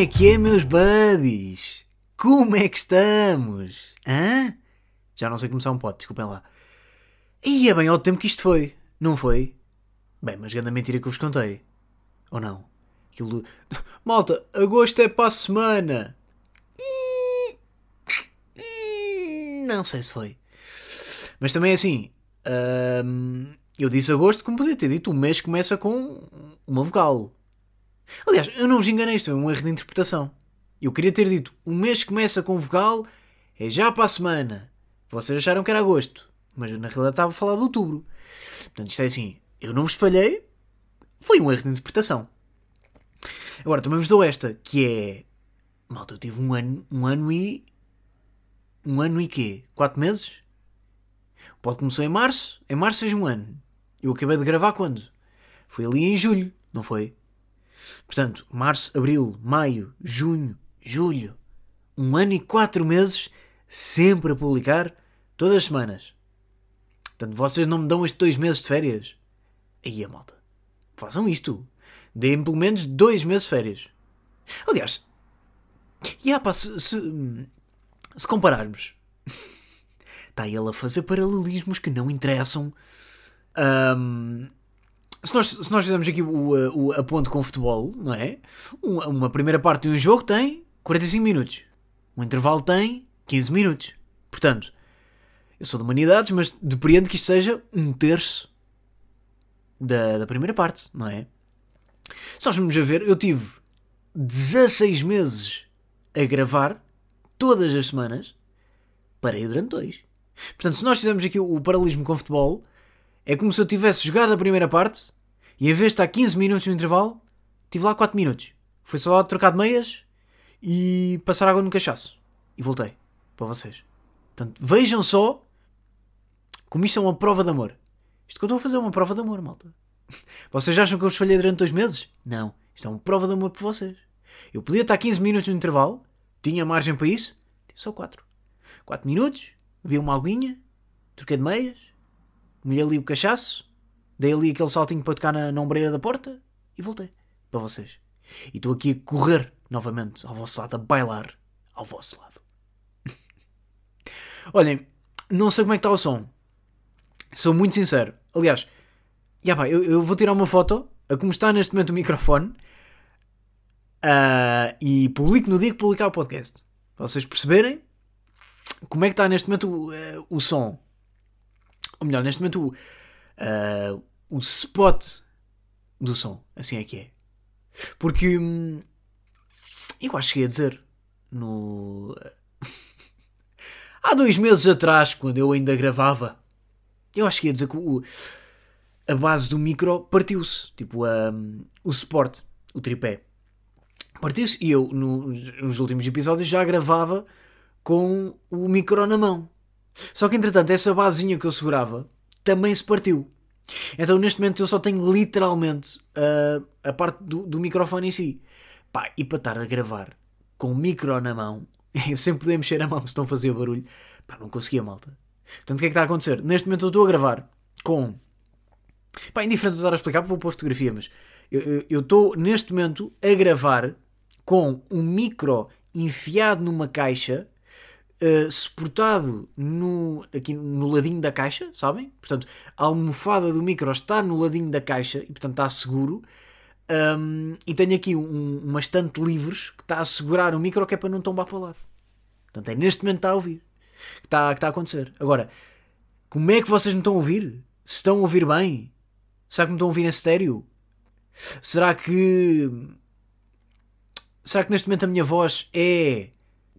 é que é, meus buddies? Como é que estamos? Hã? Já não sei começar um pote, desculpem lá. E é bem ao tempo que isto foi, não foi? Bem, mas grande mentira que eu vos contei. Ou não? Aquilo. Malta, agosto é para a semana! Não sei se foi. Mas também é assim. hum, eu disse agosto como podia ter dito. O mês começa com uma vogal. Aliás, eu não vos enganei, isto é um erro de interpretação. Eu queria ter dito o mês começa com vogal é já para a semana. Vocês acharam que era agosto. Mas na realidade estava a falar de outubro. Portanto, isto é assim. Eu não vos falhei. Foi um erro de interpretação. Agora, também vos dou esta, que é... Malta, eu tive um ano, um ano e... Um ano e quê? Quatro meses? O pod começou em março. Em março fez um ano. Eu acabei de gravar quando? Foi ali em julho, não foi? Portanto, março, abril, maio, junho, julho. Um ano e quatro meses sempre a publicar, todas as semanas. Portanto, vocês não me dão estes dois meses de férias? Aí a malta. Façam isto. Deem pelo menos dois meses de férias. Aliás, e pá, se, se, se compararmos, está ele a fazer paralelismos que não interessam. Ahm, se, nós, se nós fizermos aqui o, o, a ponte com o futebol, não é? Uma, uma primeira parte de um jogo tem 45 minutos. Um intervalo tem 15 minutos. Portanto, eu sou de humanidades, mas depreendo que isto seja um terço da, da primeira parte, não é? Se nós vamos a ver, eu tive 16 meses a gravar todas as semanas, parei durante dois. Portanto, se nós fizermos aqui o paralelismo com o futebol, é como se eu tivesse jogado a primeira parte e em vez de estar 15 minutos no intervalo, tive lá 4 minutos. Foi só trocar de meias e passar água no cachaço. E voltei para vocês. Portanto, vejam só como isto é uma prova de amor. Isto que eu estou a fazer é uma prova de amor, malta. Vocês acham que eu vos falhei durante dois meses? Não. Isto é uma prova de amor por vocês. Eu podia estar 15 minutos no intervalo, tinha margem para isso, só 4. 4 minutos, bebi uma aguinha, troquei de meias, molhei ali o cachaço, dei ali aquele saltinho para tocar na, na ombreira da porta e voltei para vocês. E estou aqui a correr novamente ao vosso lado, a bailar ao vosso lado. Olhem, não sei como é que está o som. Sou muito sincero. Aliás, já pá, eu, eu vou tirar uma foto a como está neste momento o microfone ah, e publico no dia que publicar o podcast. Para vocês perceberem como é que está neste momento o, eh, o som. Ou melhor, neste momento o, ah, o spot do som. Assim é que é. Porque hum, eu acho que cheguei a dizer no. Há dois meses atrás, quando eu ainda gravava, eu acho que ia dizer que o, a base do micro partiu-se. Tipo, um, o suporte, o tripé. Partiu-se e eu, no- nos últimos episódios, já gravava com o micro na mão. Só que, entretanto, essa basezinha que eu segurava também se partiu. Então, neste momento, eu só tenho literalmente uh, a parte do, do microfone em si. Pá, e para estar a gravar com o micro na mão, sem poder mexer a mão se não fazia barulho, pá, não conseguia, malta. Portanto, o que é que está a acontecer? Neste momento, eu estou a gravar com Pá, indiferente de estar a explicar, porque vou pôr fotografia, mas eu estou neste momento a gravar com um micro enfiado numa caixa, eh, suportado no, aqui no ladinho da caixa, sabem? Portanto, a almofada do micro está no ladinho da caixa e, portanto, está seguro. Um, e tenho aqui um, uma estante livres que está a segurar o micro que é para não tombar para o lado. Portanto, é neste momento que está a ouvir. Que está, que está a acontecer. Agora, como é que vocês me estão a ouvir? Se estão a ouvir bem? Será que me estão a ouvir em estéreo? Será que. Será que neste momento a minha voz é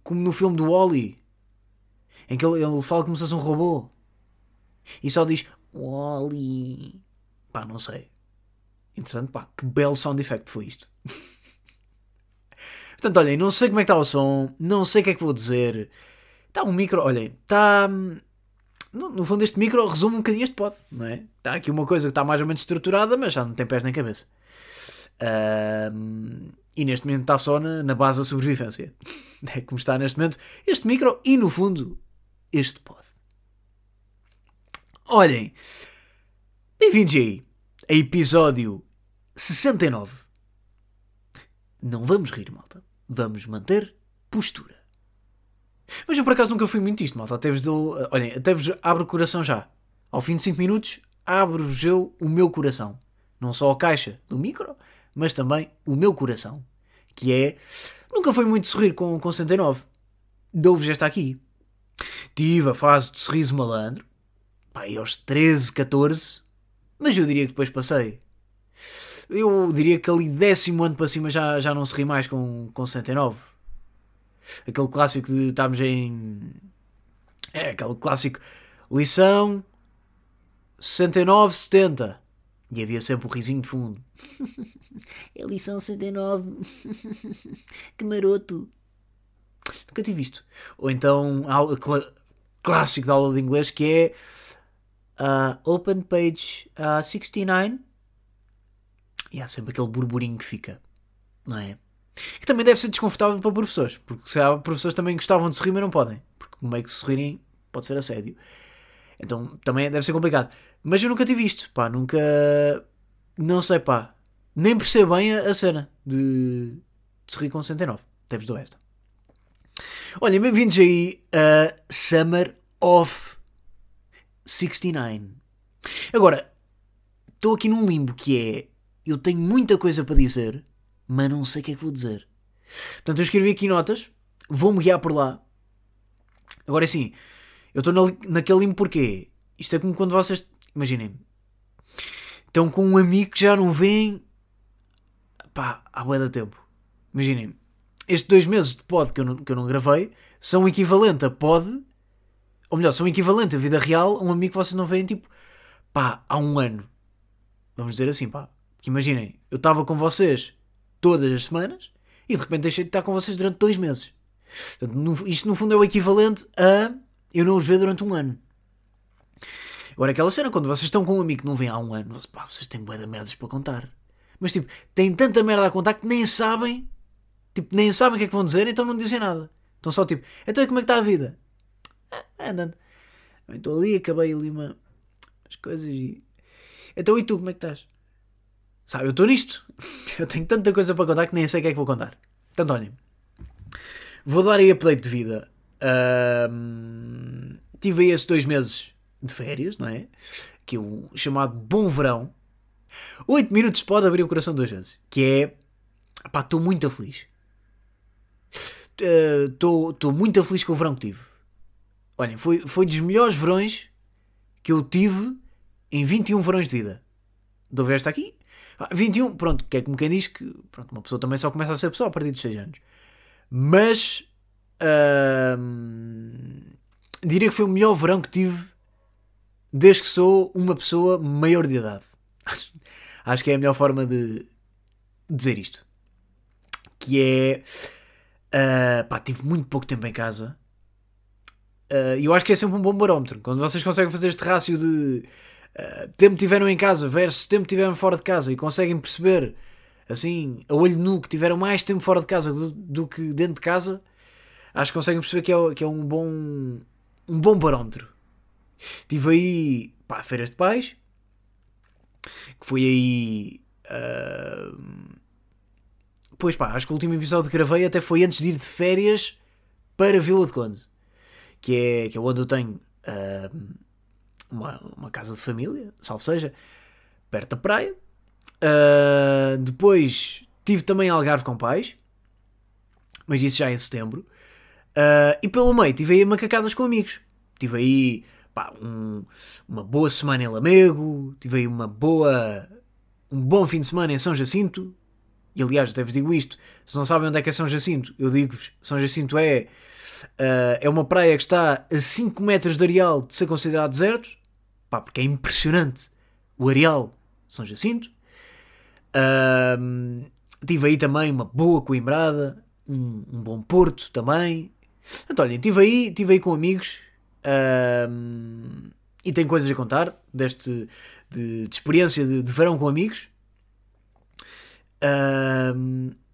como no filme do Wally? Em que ele, ele fala como se fosse um robô e só diz Wally. Pá, não sei. Interessante, pá, que belo sound effect foi isto. Portanto, olhem, não sei como é que está o som, não sei o que é que vou dizer. Está um micro, olhem, está. No, no fundo, este micro resume um bocadinho este pod, não é? Está aqui uma coisa que está mais ou menos estruturada, mas já não tem pés nem cabeça. Ahm, e neste momento está só na, na base da sobrevivência. É como está neste momento este micro e, no fundo, este pod. Olhem, bem-vindos aí a episódio 69. Não vamos rir, malta. vamos manter postura. Mas eu por acaso nunca fui muito isto, malta. Até vos dou. Olhem, até vos abro o coração já. Ao fim de 5 minutos, abro-vos eu o meu coração. Não só a caixa do micro, mas também o meu coração. Que é. Nunca foi muito sorrir com, com 69. Dou-vos esta aqui. Tive a fase de sorriso malandro. Pá, aos 13, 14. Mas eu diria que depois passei. Eu diria que ali décimo ano para cima já, já não sorri mais com, com 69 aquele clássico de estamos em. É, aquele clássico lição 69, 70. E havia sempre o um risinho de fundo. é lição 69. que maroto. Nunca tive visto. Ou então, cl clássico da aula de inglês que é uh, Open Page uh, 69. E há sempre aquele burburinho que fica. Não é? Que também deve ser desconfortável para professores, porque se há professores também gostavam de sorrir, mas não podem, porque meio que sorrirem pode ser assédio. Então também deve ser complicado. Mas eu nunca tive isto, pá, nunca. Não sei, pá. Nem percebo bem a, a cena de, de sorrir com 69. Deves do esta. Olha, bem-vindos aí a Summer of 69. Agora, estou aqui num limbo que é. Eu tenho muita coisa para dizer mas não sei o que é que vou dizer. Portanto, eu escrevi aqui notas, vou-me guiar por lá. Agora é assim, eu estou na, naquele limbo porquê? Isto é como quando vocês, imaginem, estão com um amigo que já não vem pá, há bué da tempo. Imaginem, estes dois meses de pod que eu, não, que eu não gravei são equivalente a pod, ou melhor, são equivalente a vida real a um amigo que vocês não veem tipo, pá, há um ano. Vamos dizer assim, pá. Porque imaginem, eu estava com vocês todas as semanas e de repente deixei de estar com vocês durante dois meses. Portanto, isto no fundo é o equivalente a eu não os ver durante um ano. Agora, aquela cena, quando vocês estão com um amigo que não vem há um ano, pá, vocês têm bué de merdas para contar. Mas tipo, têm tanta merda a contar que nem sabem, tipo, nem sabem o que é que vão dizer, então não dizem nada. Estão só tipo, então como é que está a vida? Ah, andando. Estou ali, acabei ali uma, as coisas e. Então e tu, como é que estás? Sabe, eu estou nisto. Eu tenho tanta coisa para contar que nem sei o que é que vou contar. Portanto, olhem. Vou dar aí update de vida. Tive aí esses dois meses de férias, não é? Que é o chamado Bom Verão. Oito minutos pode abrir o coração duas vezes. Que é. Pá, estou muito feliz. Estou uh, muito feliz com o verão que tive. Olhem, foi, foi dos melhores verões que eu tive em 21 verões de vida. Dou esta aqui? 21, ah, pronto, que é como quem diz que pronto, uma pessoa também só começa a ser pessoa a partir dos 6 anos. Mas hum, diria que foi o melhor verão que tive desde que sou uma pessoa maior de idade. Acho, acho que é a melhor forma de dizer isto. Que é. Uh, pá, tive muito pouco tempo em casa. E uh, eu acho que é sempre um bom barómetro. Quando vocês conseguem fazer este rácio de uh, tempo tiveram em casa versus tempo tiveram fora de casa e conseguem perceber, assim, a olho nu, que tiveram mais tempo fora de casa do, do que dentro de casa, acho que conseguem perceber que é, que é um bom um bom barómetro. Tive aí, pá, feiras de pais, que foi aí. Uh, pois pá, acho que o último episódio que gravei até foi antes de ir de férias para Vila de Conde, que é, que é onde eu tenho uh, uma, uma casa de família, salvo seja, perto da praia. Uh, depois tive também Algarve com pais, mas isso já em setembro. Uh, e pelo meio tive aí macacadas com amigos. Tive aí pá, um, uma boa semana em Lamego, tive aí uma boa, um bom fim de semana em São Jacinto. E aliás, até vos digo isto: se não sabem onde é que é São Jacinto, eu digo-vos: São Jacinto é, uh, é uma praia que está a 5 metros de areal de ser considerado deserto. Pá, porque é impressionante o areal de São Jacinto. Um, tive aí também uma boa coimbrada, um, um bom porto também. Então, olhem, estive aí, estive aí com amigos um, e tenho coisas a contar deste de, de experiência de, de, verão com amigos.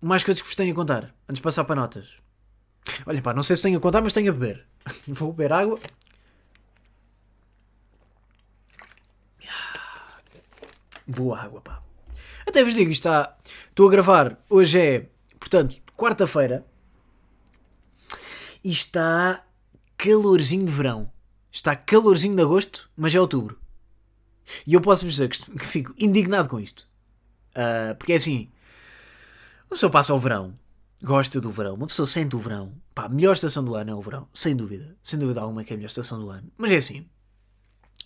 Mais coisas que vos tenho a contar antes de passar para notas. Olha, pá, não sei se tenho a contar, mas tenho a beber. Vou beber água. Boa água, pá. Até vos digo, está, estou a gravar, hoje é Portanto, quarta-feira e está calorzinho de verão. Está calorzinho de agosto, mas é outubro. E eu posso vos dizer que fico indignado com isto. Ah, porque é assim: uma pessoa passa o verão, gosta do verão, uma pessoa sente o verão. Pá, a melhor estação do ano é o verão, sem dúvida. Sem dúvida alguma que é a melhor estação do ano. Mas é assim: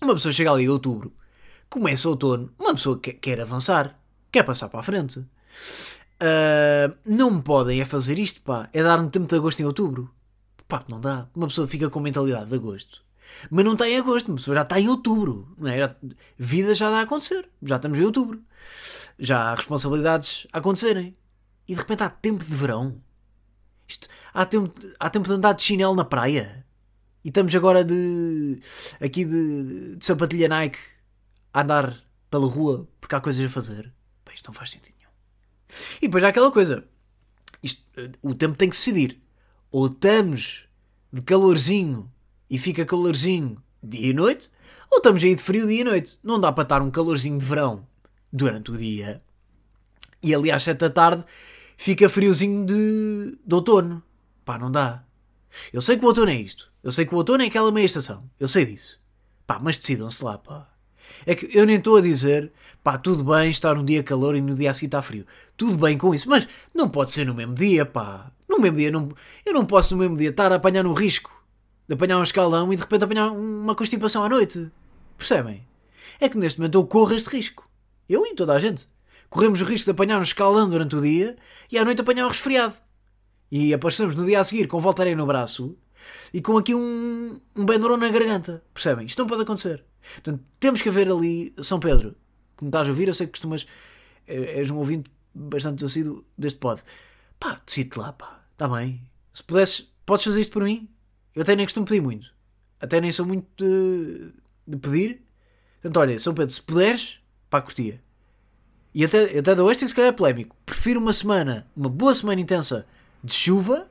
uma pessoa chega ali em outubro, começa outono, uma pessoa que- quer avançar, quer passar para a frente. Ah, não me podem é fazer isto, pá. É dar-me tempo de agosto em outubro. Pá, não dá. Uma pessoa fica com mentalidade de agosto. Mas não está em agosto, uma pessoa já está em outubro. Não é? Já- vida já dá a acontecer. Já estamos em outubro. Já há responsabilidades a acontecerem. E de repente há tempo de verão. Isto, há, tempo, há tempo de andar de chinelo na praia. E estamos agora de. aqui de, de sapatilha Nike a andar pela rua porque há coisas a fazer. Pá, isto não faz sentido nenhum. E depois há aquela coisa. Isto, eh, o tempo tem que decidir. Ou estamos de calorzinho e fica calorzinho dia e noite, ou estamos aí de frio dia e noite. Não dá para estar um calorzinho de verão durante o dia e ali às 7 da tarde fica friozinho de, de outono. Pá, não dá. Eu sei que o outono é isto. Eu sei que o outono é aquela meia estação. Eu sei disso. Pá, mas decidam-se lá, pá. É que eu nem estou a dizer, pá, tudo bem estar um dia calor e no dia a seguir está frio. Tudo bem com isso, mas não pode ser no mesmo dia, pá. No mesmo dia, não, eu não posso no mesmo dia estar a apanhar um risco de apanhar um escaldão e de repente apanhar uma constipação à noite. Percebem? É que neste momento eu corro este risco. Eu e toda a gente. Corremos o risco de apanhar um escaldão durante o dia e à noite apanhar um resfriado. E aparecemos no dia a seguir com voltarei no braço e com aqui um, um bendorão na garganta. Percebem? Isto não pode acontecer. Portanto, temos que haver ali, São Pedro, que me estás a ouvir, eu sei que costumas, é- és um ouvinte bastante assíduo deste pod. Pá, decide lá, pá. Está bem. Se pudesses, podes fazer isto por mim? Eu até nem costumo pedir muito. Até nem sou muito de, de pedir. Portanto, olha, São Pedro, se puderes, pá, curtia. E até, até dou este e se calhar é polémico. Prefiro uma semana, uma boa semana intensa de chuva,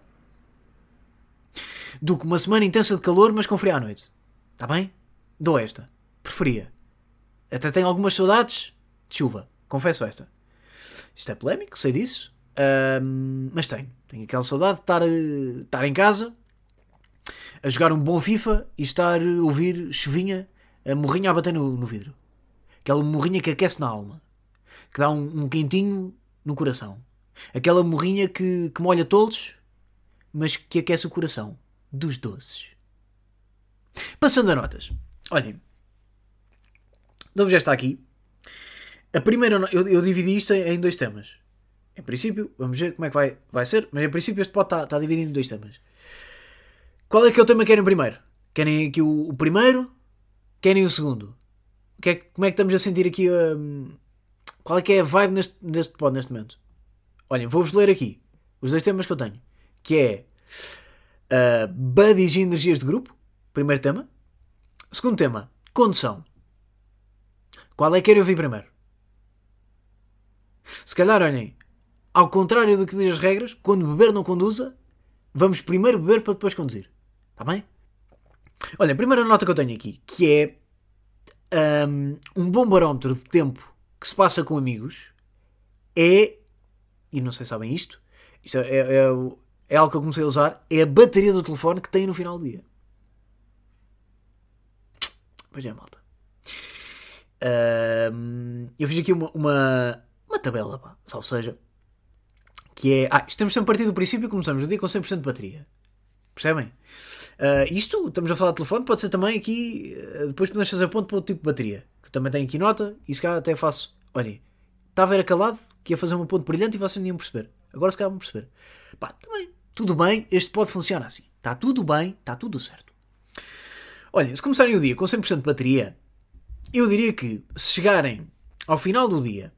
do que uma semana intensa de calor, mas com frio à noite. Está bem? Dou esta. Preferia. Até tenho algumas saudades de chuva. Confesso esta. Isto é polémico, sei disso. Ahm, mas tenho. Tenho aquela saudade de estar, eh, estar em casa, a jogar um bom FIFA e estar a ouvir chuvinha, a morrinha a bater no, no vidro. Aquela morrinha que aquece na alma. Que dá um, um quentinho no coração. Aquela morrinha que, que molha todos, mas que aquece o coração. Dos doces. Passando a notas. Olhem. Dou-vos esta aqui. A primeira, eu, eu dividi isto em, dois temas. Em princípio, vamos ver como é que vai, vai ser, mas em princípio este pode estar, estar dividido em dois temas. Qual é que é o tema que querem primeiro? Querem aqui o, o primeiro? Querem o segundo? Que é como é que estamos a sentir aqui? hum, qual é que é a vibe neste, neste pod neste momento? Olhem, vou-vos ler aqui os dois temas que eu tenho. Que é uh, buddies e energias de grupo. Primeiro tema. Segundo tema, condução. Qual é que querem ouvir primeiro? Se calhar, olhem, ao contrário do que diz as regras, quando beber não conduza, vamos primeiro beber para depois conduzir. Está bem? Olha, a primeira nota que eu tenho aqui, que é um, um bom barómetro de tempo que se passa com amigos, é, e não sei se sabem isto, isto é, é, é é algo que eu comecei a usar, é a bateria do telefone que tem no final do dia. Pois é, malta. Ahm, eu fiz aqui uma, uma, uma tabela, pá, salvo seja, que é. Ah, isto temos sempre partido do princípio que começamos o dia com 100% de bateria. Percebem? Ah, isto, estamos a falar de telefone, pode ser também aqui. ah, depois podemos fazer ponto para outro tipo de bateria. Que também tenho aqui nota, e se calhar até faço. Olhem, estava era calado, que ia fazer um ponto brilhante e vocês não iam perceber. Agora se calhar vão perceber. Pá, também, tudo bem, este pode funcionar assim. Está tudo bem, está tudo certo. Olhem, se começarem o dia com 100% de bateria, eu diria que se chegarem ao final do dia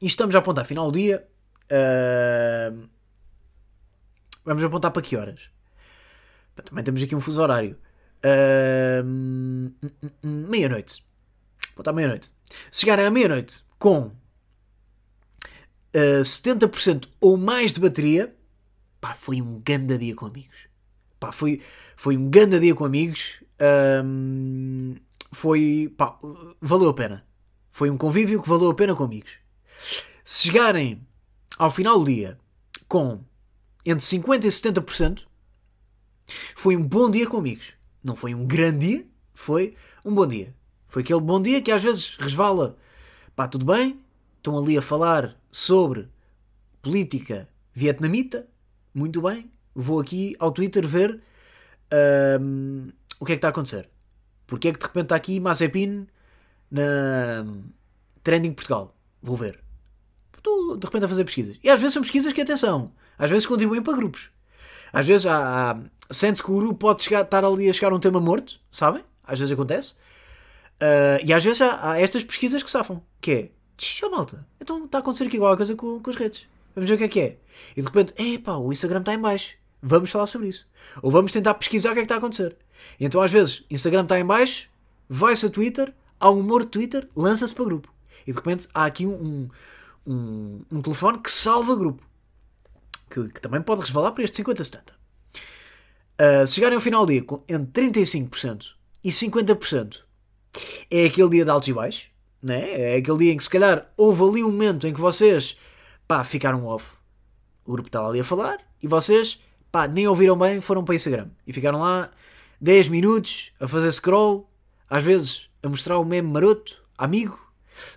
e estamos a apontar final do dia, ah, vamos apontar para que horas? Também temos aqui um fuso horário. Ah, hum, hum, hum, meia-noite. Se chegarem à meia-noite com ah, 70% ou mais de bateria, pá, foi um ganda dia com amigos. Pá, foi, foi um ganda dia com amigos. Ahm, foi, pá, valeu a pena. Foi um convívio que valeu a pena com amigos. Se chegarem ao final do dia com entre 50% e 70%, foi um bom dia com amigos. Não foi um grande dia, foi um bom dia. Foi aquele bom dia que às vezes resvala. Pá, tudo bem, estão ali a falar sobre política vietnamita, muito bem, vou aqui ao Twitter ver um, o que é que está a acontecer. Porque é que de repente está aqui Mazepin na Trending Portugal? Vou ver. Estou de repente a fazer pesquisas. E às vezes são pesquisas que, atenção, às vezes contribuem para grupos. Às vezes há, há sente-se que o grupo pode chegar, estar ali a chegar a um tema morto, sabem? Às vezes acontece. Uh, e às vezes há, há, estas pesquisas que safam. Que é, tchau malta, então está a acontecer aqui igual a coisa com, com as redes. Vamos ver o que é que é. E de repente, epá, o Instagram está em baixo. Vamos falar sobre isso. Ou vamos tentar pesquisar o que é que está a acontecer. E então às vezes, Instagram está em baixo, vai-se a Twitter, há um humor de Twitter, lança-se para grupo. E de repente há aqui um, um, um telefone que salva grupo. Que, que, também pode resvalar para este 50, 70. Uh, se chegarem ao final do dia com entre 35% e 50%, é aquele dia de altos e baixos. Né? É aquele dia em que se calhar houve ali um momento em que vocês pá, ficaram off. O grupo estava ali a falar e vocês pá, nem ouviram bem, foram para o Instagram e ficaram lá 10 minutos a fazer scroll, às vezes a mostrar o meme maroto, amigo,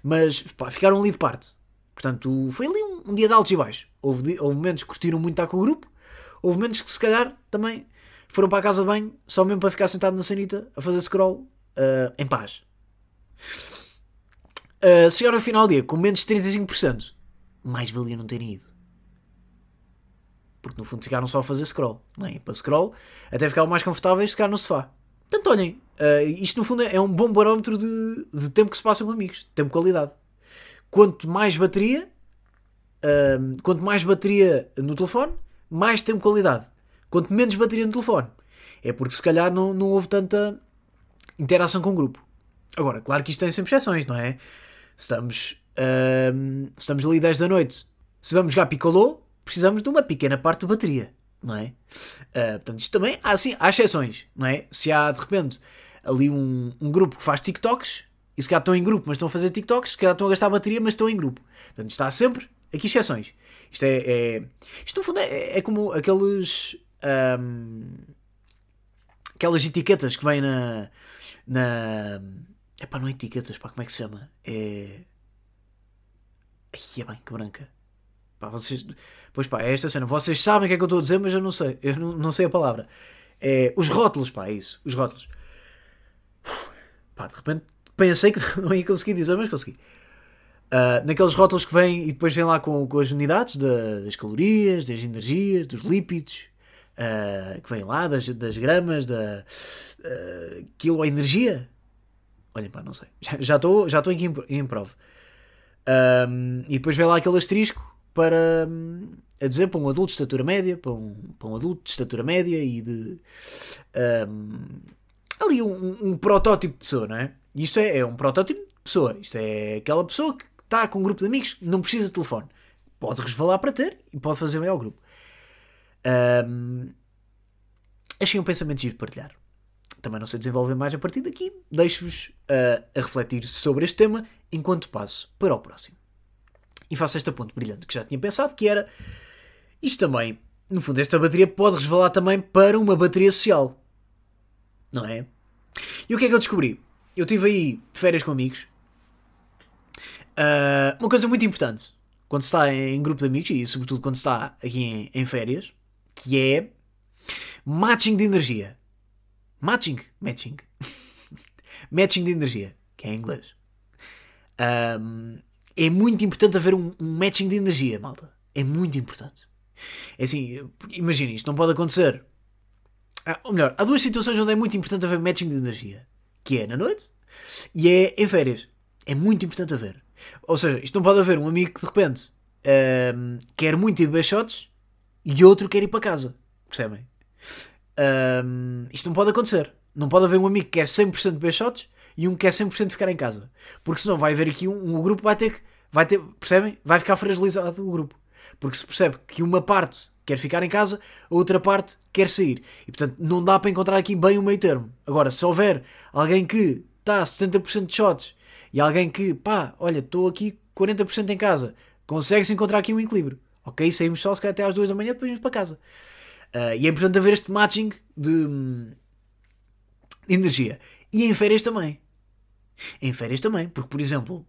mas pá, ficaram ali de parte. Portanto, foi ali um, um dia de altos e baixos. Houve, houve momentos que curtiram muito estar com o grupo, houve momentos que se calhar também foram para a casa de banho só mesmo para ficar sentado na sanita a fazer scroll uh, em paz. Uh, se chegaram ao final do dia com menos de 35%, mais valia não terem ido. Porque no fundo ficaram só a fazer scroll. Não é? Para scroll, até ficavam mais confortáveis ficar no sofá. Portanto, olhem, uh, isto no fundo é um bom barómetro de, de tempo que se passa com amigos, tempo de qualidade. Quanto mais bateria, uh, quanto mais bateria no telefone, mais tempo de qualidade. Quanto menos bateria no telefone, é porque se calhar não, não houve tanta interação com o grupo. Agora, claro que isto tem sempre exceções, não é? Estamos, estamos ali 10 da noite. Se vamos jogar Piccolo, precisamos de uma pequena parte de bateria, não é? Uh, portanto, isto também há, assim, há exceções, não é? Se há de repente ali um, um grupo que faz TikToks, e se calhar estão em grupo, mas estão a fazer TikToks, se calhar estão a gastar bateria, mas estão em grupo. Portanto, está sempre aqui exceções. Isto é. é isto no fundo é, é como aqueles. Um, aquelas etiquetas que vêm na. Na é pá, não é etiquetas, pá, como é que se chama? É. Ai, é bem, que branca. Pá, vocês. Pois pá, é esta cena. Vocês sabem o que é que eu estou a dizer, mas eu não sei. Eu não, não sei a palavra. É, os rótulos, pá, é isso. Os rótulos. Uf, pá, de repente pensei que não ia conseguir dizer, mas consegui. Uh, naqueles rótulos que vêm e depois vêm lá com, com as unidades da, das calorias, das energias, dos lípidos, uh, que vêm lá, das, das gramas, da uh, quilo energia. Olhem, pá, não sei. Já estou já aqui em, em prova. Um, e depois vem lá aquele asterisco para um, a dizer para um adulto de estatura média, para um, para um adulto de estatura média e de um, ali um, protótipo de pessoa, não é? Isto é, é um protótipo de pessoa. Isto é aquela pessoa que está com um grupo de amigos, não precisa de telefone. Pode resvalar para ter e pode fazer bem ao grupo. Um, achei um pensamento giro de partilhar. Também não sei desenvolver mais a partir daqui. Deixo-vos uh, a refletir sobre este tema enquanto passo para o próximo. E faço esta ponte brilhante que já tinha pensado, que era isto também, no fundo, esta bateria pode resvalar também para uma bateria social. Não é? E o que é que eu descobri? Eu estive aí de férias com amigos. Uh, uma coisa muito importante quando se está em grupo de amigos e sobretudo quando se está aqui em, em férias, que é matching de energia. Matching, matching. matching de energia, que é em inglês. Um, é muito importante haver um, um, matching de energia, malta. É muito importante. É assim, imaginem, isto não pode acontecer. Ah, ou melhor, há duas situações onde é muito importante haver matching de energia. Que é na noite e é em férias. É muito importante haver. Ou seja, isto não pode haver um amigo que de repente um, quer muito ir beber shots e outro quer ir para casa. Percebem? Um, isto não pode acontecer. Não pode haver um amigo que quer 100% beber shots e um que quer 100% ficar em casa. Porque senão vai haver aqui um, um grupo vai ter que. Vai ter, percebem? Vai ficar fragilizado o grupo. Porque se percebe que uma parte quer ficar em casa, a outra parte quer sair. E portanto não dá para encontrar aqui bem o meio termo. Agora, se houver alguém que está a 70% de shots e alguém que, pá, olha, estou aqui 40% em casa, consegue-se encontrar aqui um equilíbrio. Ok? Saímos só se calhar até às 2 da manhã, depois vamos para casa. Uh, e é importante haver este matching de, de energia. E em férias também. Em férias também, porque, por exemplo,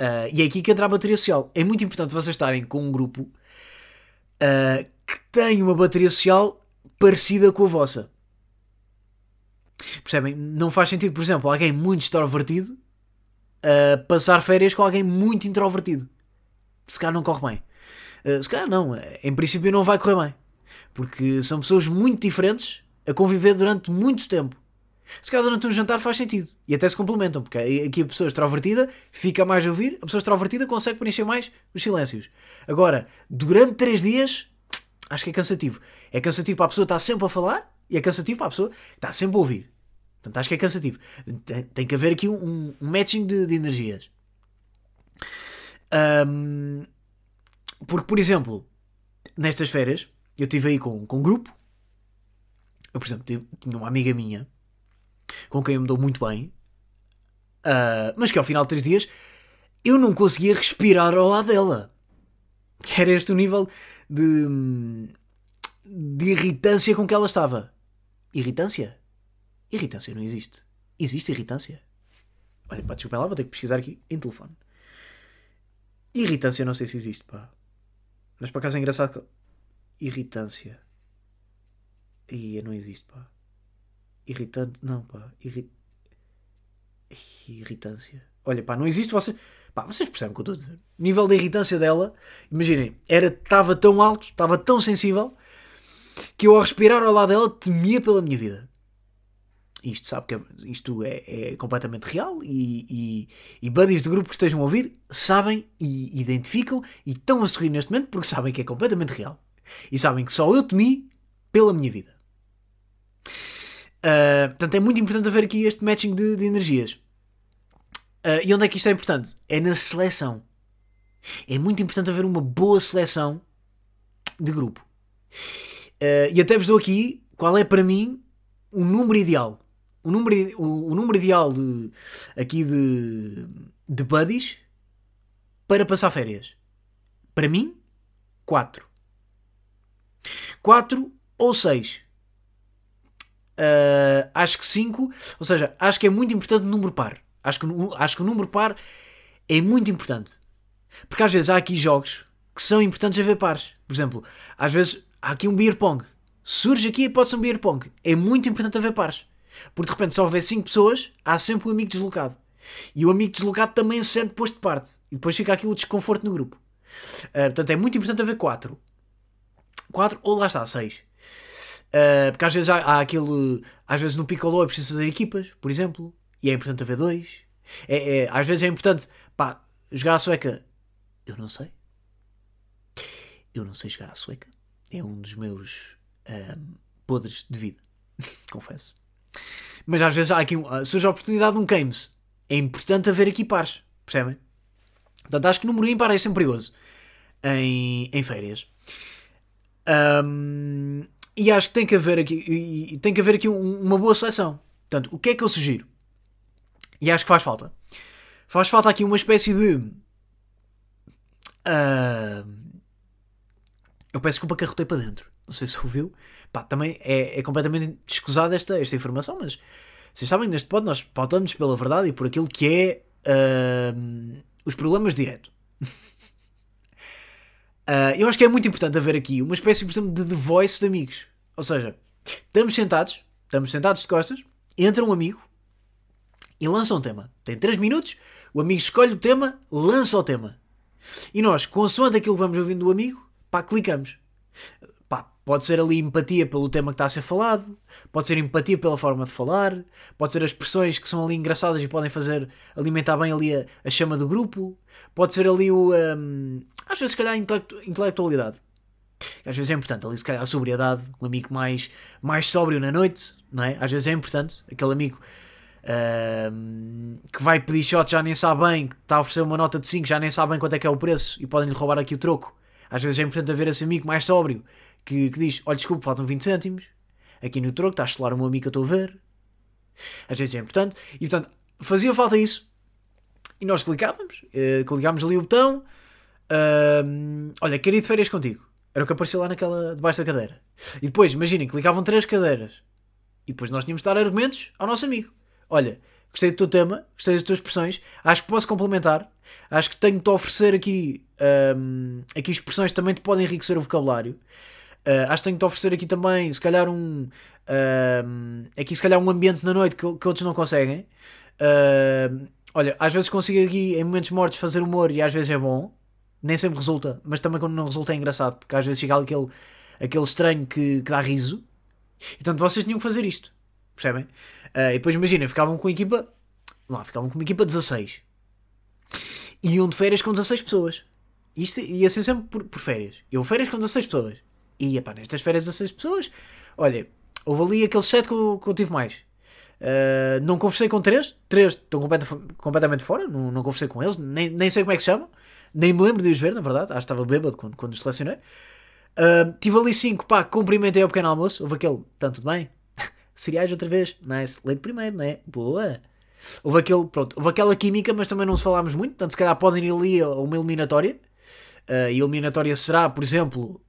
uh, e é aqui que entra a bateria social. É muito importante vocês estarem com um grupo uh, que tem uma bateria social parecida com a vossa. Percebem? Não faz sentido, por exemplo, alguém muito extrovertido passar férias com alguém muito introvertido. Se calhar não corre bem. Uh, se calhar não. Em princípio não vai correr bem. Porque são pessoas muito diferentes a conviver durante muito tempo. Se calhar durante um jantar faz sentido. E até se complementam, porque aqui a pessoa extrovertida fica mais a ouvir, a pessoa extrovertida consegue preencher mais os silêncios. Agora, durante três dias, acho que é cansativo. É cansativo para a pessoa estar sempre a falar e é cansativo para a pessoa estar sempre a ouvir. Portanto, acho que é cansativo. Tem, que haver aqui um, um matching de, de energias. Um, porque, por exemplo, nestas férias, eu estive aí com, com um grupo. Eu, por exemplo, tinha uma amiga minha com quem eu me dou muito bem, uh, mas que ao final de três dias eu não conseguia respirar ao lado dela. Que era este o nível de, de irritância com que ela estava. Irritância? Irritância não existe. Existe irritância? Olha, pá, desculpa lá, vou ter que pesquisar aqui em telefone. Irritância não sei se existe, pá. Mas por acaso é engraçado que... Irritância. Ia, não existe, pá. Irritante, não, pá. Irri... Irritância. Olha, pá, não existe você. Pá, vocês percebem o que eu estou a dizer. O nível de irritância dela, imaginem, estava tão alto, estava tão sensível, que eu ao respirar ao lado dela temia pela minha vida. Isto sabe que é, isto é, é completamente real e, e, e, buddies de grupo que estejam a ouvir sabem e identificam e estão a sorrir neste momento porque sabem que é completamente real. E sabem que só eu temi pela minha vida. Uh, portanto, é muito importante haver aqui este matching de, de energias. Uh, e onde é que isto é importante? É na seleção. É muito importante haver uma boa seleção de grupo. Uh, e até vos dou aqui qual é para mim o número ideal. O número, o, o número ideal de, aqui de, de buddies para passar férias. Para mim, 4. 4 ou 6. Uh, acho que 5, ou seja, acho que é muito importante o número par. Acho que, acho que o número par é muito importante. Porque às vezes há aqui jogos que são importantes a ver pares. Por exemplo, às vezes há aqui um beer pong. Surge aqui e pode ser um beer pong. É muito importante haver pares. Porque de repente, se houver 5 pessoas, há sempre um amigo deslocado. E o amigo deslocado também se sente posto de parte. E depois fica aqui o desconforto no grupo. Uh, portanto, é muito importante haver 4. 4 ou lá está, 6. Uh, porque às vezes há, há, aquele. Às vezes no Piccolo é preciso fazer equipas, por exemplo, e é importante haver dois. É, é, às vezes é importante, pá, jogar a sueca. Eu não sei. Eu não sei jogar a sueca. É um dos meus um, podres de vida, confesso. Mas às vezes há aqui, um, surge a oportunidade de um games. É importante haver aqui pares, percebem? Portanto, acho que número ímpar é sempre perigoso em, em férias. Um, e acho que tem que haver aqui, tem que haver aqui uma boa seleção. Portanto, o que é que eu sugiro? E acho que faz falta. Faz falta aqui uma espécie de. Uh, eu peço desculpa que arrotei para dentro. Não sei se ouviu. Pá, também é, é completamente escusada esta, esta informação, mas vocês sabem, neste pod nós pautamos pela verdade e por aquilo que é uh, os problemas direto. Uh, eu acho que é muito importante haver aqui uma espécie, por exemplo, de Voice de amigos. Ou seja, estamos sentados, estamos sentados de costas, entra um amigo e lança um tema. Tem 3 minutos, o amigo escolhe o tema, lança o tema. E nós, consoante aquilo que vamos ouvindo do amigo, pá, clicamos. Pode ser ali empatia pelo tema que está a ser falado, pode ser empatia pela forma de falar, pode ser as expressões que são ali engraçadas e podem fazer alimentar bem ali a, a chama do grupo, pode ser ali o. Um, às vezes, se calhar, intelectualidade. Às vezes é importante, ali, se calhar, a sobriedade, um amigo mais, mais sóbrio na noite, não é? Às vezes é importante, aquele amigo uh, que vai pedir shot já nem sabe bem, que está a oferecer uma nota de 5, já nem sabe bem quanto é que é o preço e podem-lhe roubar aqui o troco. Às vezes é importante haver esse amigo mais sóbrio que, que diz: Olha, desculpe, faltam 20 cêntimos, aqui no troco, está a estelar o meu amigo que eu estou a ver. Às vezes é importante, e portanto, fazia falta isso. E nós clicávamos, uh, clicávamos ali o botão Ahm, olha, quero ir de férias contigo. Era o que apareceu lá naquela, debaixo da cadeira. E depois, imaginem, clicavam três cadeiras. E depois nós tínhamos de dar argumentos ao nosso amigo. Olha, gostei do teu tema, gostei das tuas expressões, acho que posso complementar, acho que tenho-te a oferecer aqui, ahm, aqui expressões que também te podem enriquecer o vocabulário. Ah, acho que tenho-te a oferecer aqui também, se calhar, um. ahm, aqui, se calhar, um ambiente na noite que, que outros não conseguem. Ahm, olha, às vezes consigo aqui, em momentos mortos, fazer humor e às vezes é bom. Nem sempre resulta, mas também quando não resulta é engraçado, porque às vezes chega aquele, aquele estranho que, que dá riso. Então vocês tinham que fazer isto. Percebem? Ah, e depois imaginem, ficavam com a equipa. Lá, ficavam com uma equipa de 16. E iam de férias com 16 pessoas. Isto ia ser sempre por, por férias. Eu férias com 16 pessoas. E epá, nestas férias 16 pessoas, olha, houve ali aqueles 7 que eu, que eu tive mais. Ah, não conversei com 3, 3 estão completa- completamente fora, não, não conversei com eles, nem, nem sei como é que se chamam, nem me lembro de os ver, na verdade, acho que estava bêbado quando, quando os selecionei. Ah, tive ali 5, pá, cumprimentei ao pequeno almoço, houve aquele, tanto bem, cereais outra vez, nice, leite primeiro, é? Boa. Houve aquele, pronto, houve aquela química, mas também não se falámos muito, portanto, se calhar podem ir ali a uma eliminatória. Ah, e a eliminatória será, por exemplo,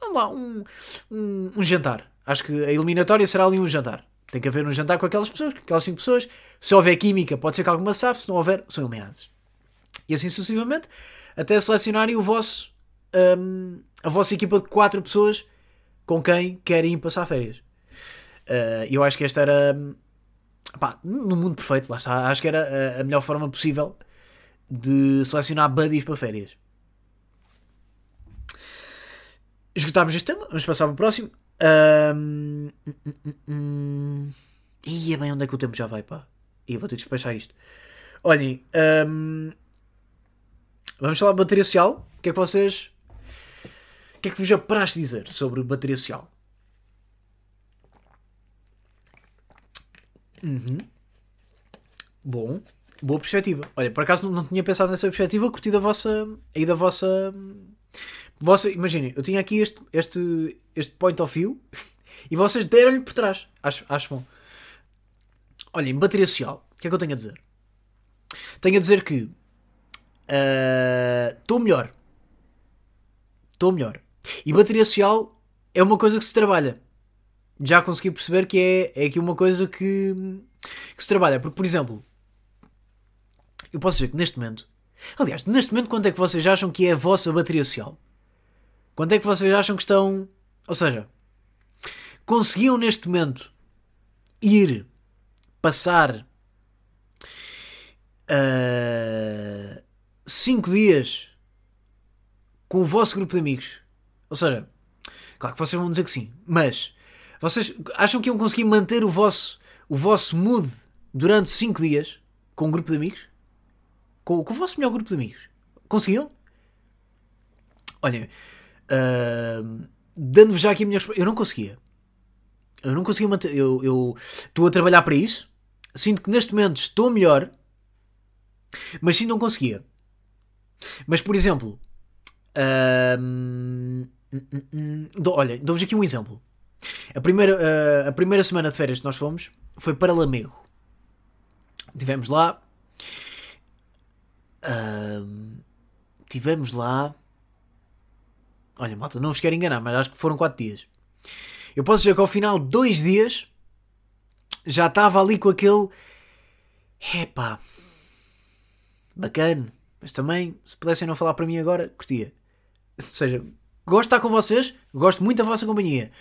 vamos lá, um, um, um jantar. Acho que a eliminatória será ali um jantar. Tem que haver um jantar com aquelas pessoas, com aquelas 5 pessoas. Se houver química, pode ser que alguma safe, se não houver, são eliminadas. E assim sucessivamente, até selecionarem o vosso, hum, a vossa equipa de 4 pessoas com quem querem ir passar férias. Uh, eu acho que esta era, pá, no mundo perfeito, lá está, acho que era a, a melhor forma possível de selecionar buddies para férias. Esgotámos este tema, vamos passar para o próximo. Hum, hum. Ia bem, onde é que o tempo já vai, pá? Ih, vou ter que despachar isto. Olhem, ahm, vamos falar de bateria social. O que é que vocês. O que é que vos apraz dizer sobre bateria social? Uhum. Bom, boa perspectiva. Olha, por acaso não, não tinha pensado nessa perspectiva, curti da vossa. aí da vossa. Vossa Imaginem, eu tinha aqui este, este, este point of view e vocês deram-lhe por trás. Acho, acho bom. Olhem, bateria social. O que é que eu tenho a dizer? Tenho a dizer que estou melhor. Estou melhor. E bateria social é uma coisa que se trabalha. Já consegui perceber que é, é aqui uma coisa que, que se trabalha. Porque, por exemplo, eu posso dizer que neste momento, aliás, neste momento, quanto é que vocês acham que é a vossa bateria social? Quanto é que vocês acham que estão. Ou seja, conseguiam neste momento ir passar 5 dias com o vosso grupo de amigos. Ou seja, claro que vocês vão dizer que sim, mas vocês acham que iam conseguir manter o vosso, o vosso mood durante 5 dias com um grupo de amigos? Com, com o vosso melhor grupo de amigos? Conseguiam? Olhem, ah, dando-vos já aqui a minha eu não conseguia. Eu não conseguia manter. Eu eu estou a trabalhar para isso. Sinto que neste momento estou melhor, mas sim não conseguia. Mas por exemplo, hum, dou- olha, dou-vos aqui um exemplo. A primeira, ah, a primeira semana de férias que nós fomos foi para Lamego. Tivemos lá. Tivemos lá. Olha, malta, não vos quero enganar, mas acho que foram 4 dias. Eu posso dizer que ao final de 2 dias já estava ali com aquele. Epá, bacana, mas também, se pudessem não falar para mim agora, curtia. Ou seja, gosto de estar com vocês, gosto muito da vossa companhia,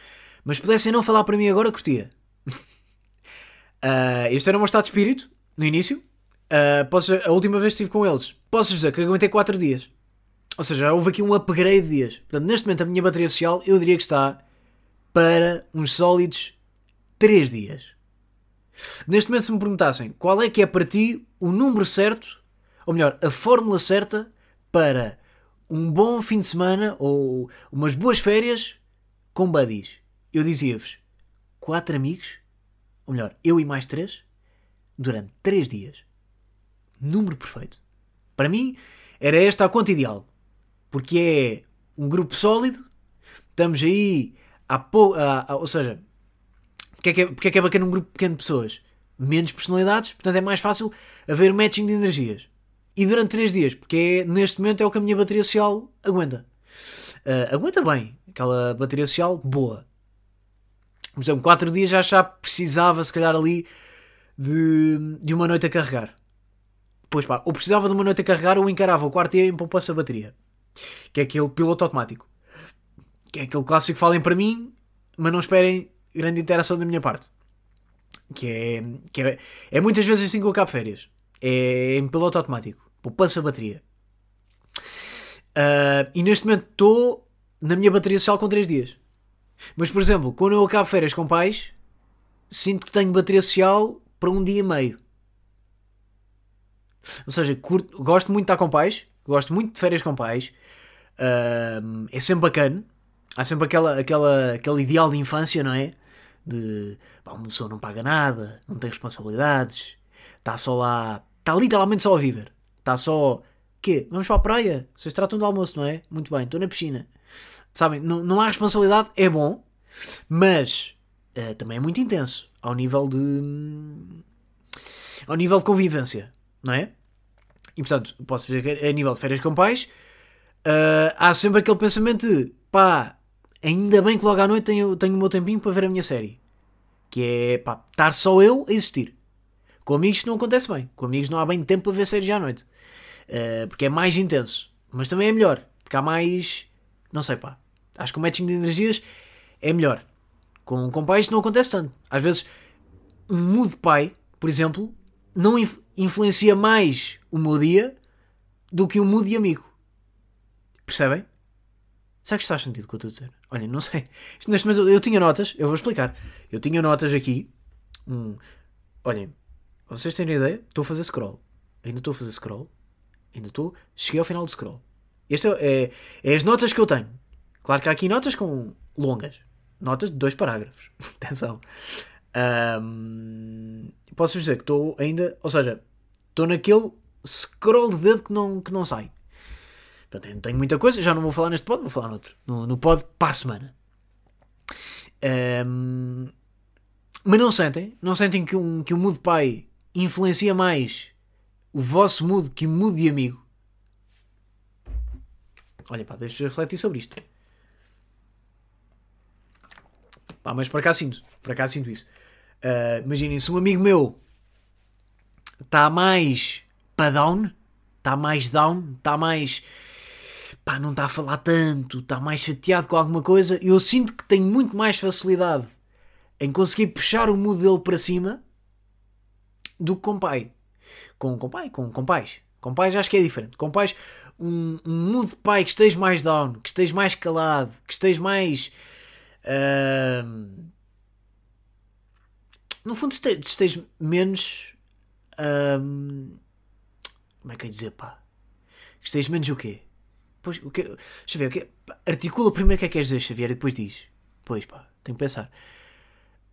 mas se pudessem não falar para mim agora, curtia. Ah, este era o meu estado de espírito, no início. Ah, posso a última vez que estive com eles, posso dizer que aguentei 4 dias. Ou seja, houve aqui um upgrade de dias. Portanto, neste momento, a minha bateria social, eu diria que está para uns sólidos 3 dias. Neste momento, se me perguntassem qual é que é para ti o número certo, ou melhor, a fórmula certa para um bom fim de semana ou umas boas férias com buddies, eu dizia-vos 4 amigos, ou melhor, eu e mais 3, durante 3 dias. Número perfeito. Para mim, era esta a conta ideal. Porque é um grupo sólido, estamos aí pouco. Ou seja, porque é, que é, porque é que é bacana um grupo pequeno de pessoas? Menos personalidades, portanto é mais fácil haver matching de energias. e durante 3 dias, porque é, neste momento é o que a minha bateria social aguenta. Uh, aguenta bem, aquela bateria social boa. Por exemplo, 4 dias já, já precisava, se calhar, ali de, de uma noite a carregar. Pois pá, ou precisava de uma noite a carregar ou encarava o quarto dia em poupança bateria. Que é aquele piloto automático. Que é aquele clássico falem para mim, mas não esperem grande interação da minha parte. Que é, que é, é muitas vezes assim que eu acabo férias. É em piloto automático. Poupança bateria. Uh, e neste momento estou na minha bateria social com 3 dias. Mas, por exemplo, quando eu acabo férias com pais, sinto que tenho bateria social para um dia e meio. Ou seja, curto, gosto muito de estar com pais, gosto muito de férias com pais, uh, é sempre bacana. Há sempre aquela, aquela, aquele ideal de infância, não é? De pá, uma pessoa não paga nada, não tem responsabilidades, está só lá, está literalmente só a viver. Está só. Quê? Vamos para a praia? Vocês tratam do almoço, não é? Muito bem, estou na piscina. Sabem, não, não há responsabilidade, é bom, mas uh, também é muito intenso ao nível de. ao nível de convivência, não é? E portanto, posso que a nível de férias com pais, uh, há sempre aquele pensamento de pá, ainda bem que logo à noite tenho, tenho o meu tempinho para ver a minha série. Que é pá, estar só eu a existir. Com amigos não acontece bem. Com amigos não há bem tempo para ver séries à noite. Uh, porque é mais intenso. Mas também é melhor. Porque há mais. Não sei pá. Acho que o matching de energias é melhor. Com, com pais não acontece tanto. Às vezes, um mood pai, por exemplo, não influencia mais o meu dia do que um mood de amigo. Percebem? Será que faz sentido o que eu estou a dizer? Olhem, não sei. Neste momento eu tinha notas, eu vou explicar. Eu tinha notas aqui. Hum, olhem, vocês têm ideia? Estou a fazer scroll. Ainda estou a fazer scroll. Ainda estou. Cheguei ao final do scroll. Este é, é, é, as notas que eu tenho. Claro que há aqui notas com longas. Notas de dois parágrafos. Atenção. Um, posso dizer que estou ainda. Ou seja, estou naquele scroll de dedo que não, que não sai. Portanto, tenho muita coisa, já não vou falar neste pod, vou falar noutro. No, no pod para a semana. Um, mas não sentem? Não sentem que um, que um mood pai influencia mais o vosso mood que o mood de amigo? Olha pá, deixa eu refletir sobre isto. Pá, mas para cá sinto, para cá sinto isso. Uh, Imaginem, se um amigo meu está mais para down, está mais down, está mais pá, não está a falar tanto, está mais chateado com alguma coisa, eu sinto que tenho muito mais facilidade em conseguir puxar o mood dele para cima do que com pai. Com, com pai, com, com pais. Com pais acho que é diferente. Com pais, um, um mood de pai que esteja mais down, que esteja mais calado, que esteja mais. Uh, no fundo, esteja menos. Como é que eu ia dizer, pá? Que esteja menos o quê? Pois, o quê? Deixa eu ver, o? Articula primeiro o que é que queres dizer, Xavier, e depois diz. Pois, pá, tenho que pensar.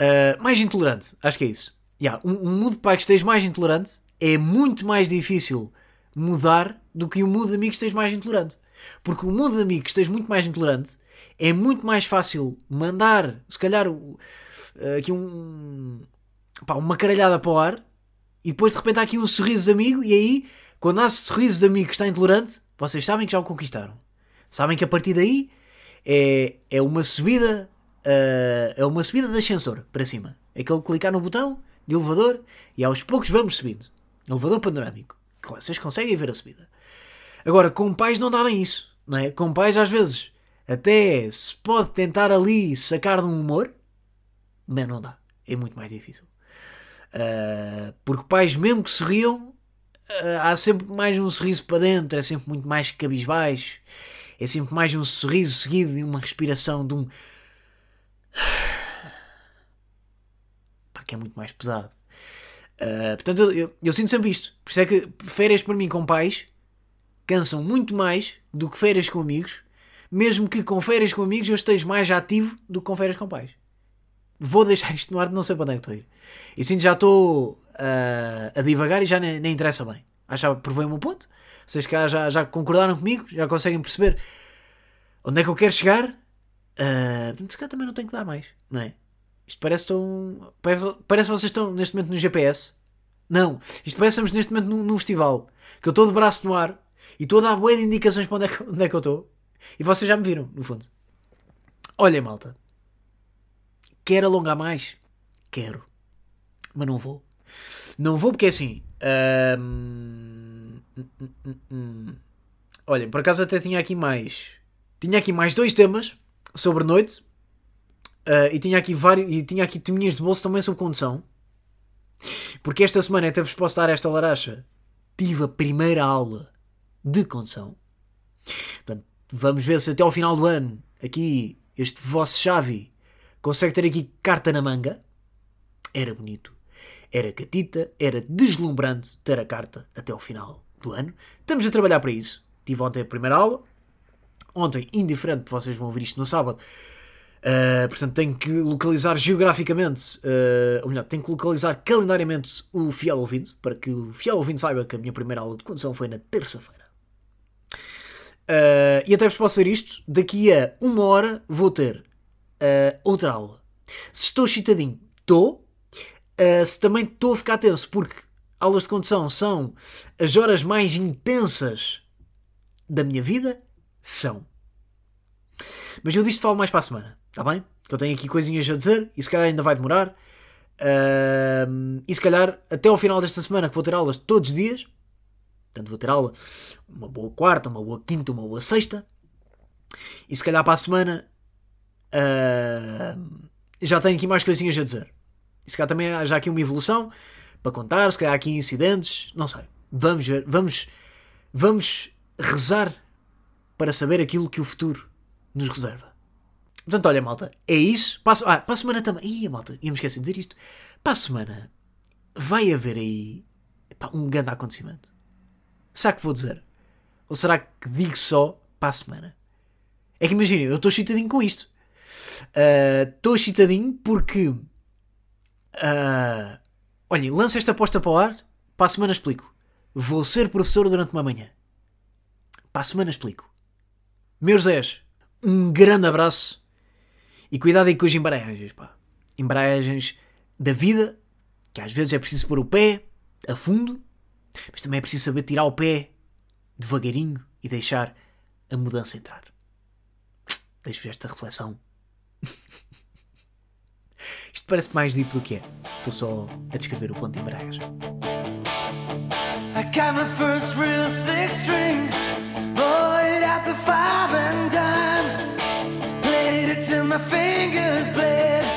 Uh, mais intolerante, acho que é isso. Yeah, um, um mood pai que esteja mais intolerante é muito mais difícil mudar do que um mood de amigo que esteja mais intolerante. Porque o mood de amigo que esteja muito mais intolerante é muito mais fácil mandar, se calhar, uh, aqui um, pá, uma caralhada para o ar e depois de repente há aqui um sorriso de amigo e aí, quando há sorriso de amigo que está intolerante, vocês sabem que já o conquistaram. Sabem que a partir daí é, é uma subida uh, é uma subida de ascensor para cima. É aquele clicar no botão de elevador e aos poucos vamos subindo. Elevador panorâmico. Vocês conseguem ver a subida. Agora, com pais não dá bem isso. Não é? Com pais, às vezes, até se pode tentar ali sacar de um humor, mas não dá. É muito mais difícil. Uh, porque pais, mesmo que sorriam, uh, há sempre mais um sorriso para dentro, é sempre muito mais cabisbaixo, é sempre mais um sorriso seguido de uma respiração, de um Pá, que é muito mais pesado. Uh, portanto, eu, eu, eu, sinto sempre isto. Por isso é que férias para mim com pais cansam muito mais do que férias com amigos, mesmo que com férias com amigos eu esteja mais ativo do que com férias com pais. Vou deixar isto no ar, não sei para onde é que estou a ir. E sinto já estou uh, a divagar e já nem, nem interessa bem. Acho que provei o meu ponto. Vocês cá já, já concordaram comigo, já conseguem perceber onde é que eu quero chegar Uh, se calhar também não tenho que dar mais, não é? Isto parece tão. Parece, que vocês estão neste momento no GPS Não. Isto parece que estamos neste momento num, num festival. Que eu estou de braço no ar e estou a dar boa de indicações para onde é, que, onde é que eu estou. E vocês já me viram, no fundo. Olha, malta. Quer alongar mais? Quero. Mas não vou. Não vou porque é assim. hum, hum, hum. Olhem, por acaso até tinha aqui mais. Tinha aqui mais dois temas sobre noite. ah, e tinha aqui vários. E tinha aqui teminhas de bolso também sobre condução. Porque esta semana, até vos posso dar esta laracha. Tive a primeira aula de condução. Portanto, vamos ver se até ao final do ano, aqui, este vosso chave consegue ter aqui carta na manga. Era bonito. Era catita, era deslumbrante ter a carta até ao final do ano. Estamos a trabalhar para isso. Tive ontem a primeira aula. Ontem, indiferente, vocês vão ouvir isto no sábado. Uh, portanto, tenho que localizar geograficamente, uh, ou melhor, tenho que localizar calendariamente o fiel ouvido, para que o fiel ouvido saiba que a minha primeira aula de condução foi na terça-feira. Uh, e até vos posso dizer isto: daqui a uma hora vou ter uh, outra aula. Se estou chitadinho, estou. Uh, se também estou a ficar tenso, porque aulas de condução são as horas mais intensas da minha vida, são. Mas eu disto falo mais para a semana, está bem? Que eu tenho aqui coisinhas a dizer e se calhar ainda vai demorar. Uh, e se calhar até ao final desta semana, que vou ter aulas todos os dias, portanto vou ter aula uma boa quarta, uma boa quinta, uma boa sexta, e se calhar para a semana já tenho aqui mais coisinhas a dizer. E se calhar também há já aqui uma evolução para contar, se calhar há aqui incidentes, não sei. Vamos ver, vamos, vamos rezar para saber aquilo que o futuro nos reserva. Portanto, olha, malta, é isso. Para a, ah, para a semana também. Ih, malta, ia-me esquecer de dizer isto. Para a semana vai haver aí epá, um grande acontecimento. Será que vou dizer? Ou será que digo só para a semana? É que imaginem, eu estou chitadinho com isto. Estou uh, chitadinho porque. Uh, olhem, lança esta aposta para o ar. Para a semana explico. Vou ser professor durante uma manhã. Para a semana explico. Meus Zés, um grande abraço e cuidado aí com as embreagens, pá. Embreagens da vida, que às vezes é preciso pôr o pé a fundo, mas também é preciso saber tirar o pé devagarinho e deixar a mudança entrar. Deixo-vos esta reflexão. Isto parece mais deep do que é. Estou só a descrever o ponto de embreagem. I got my first real six string, it five and. Played it till my fingers bled.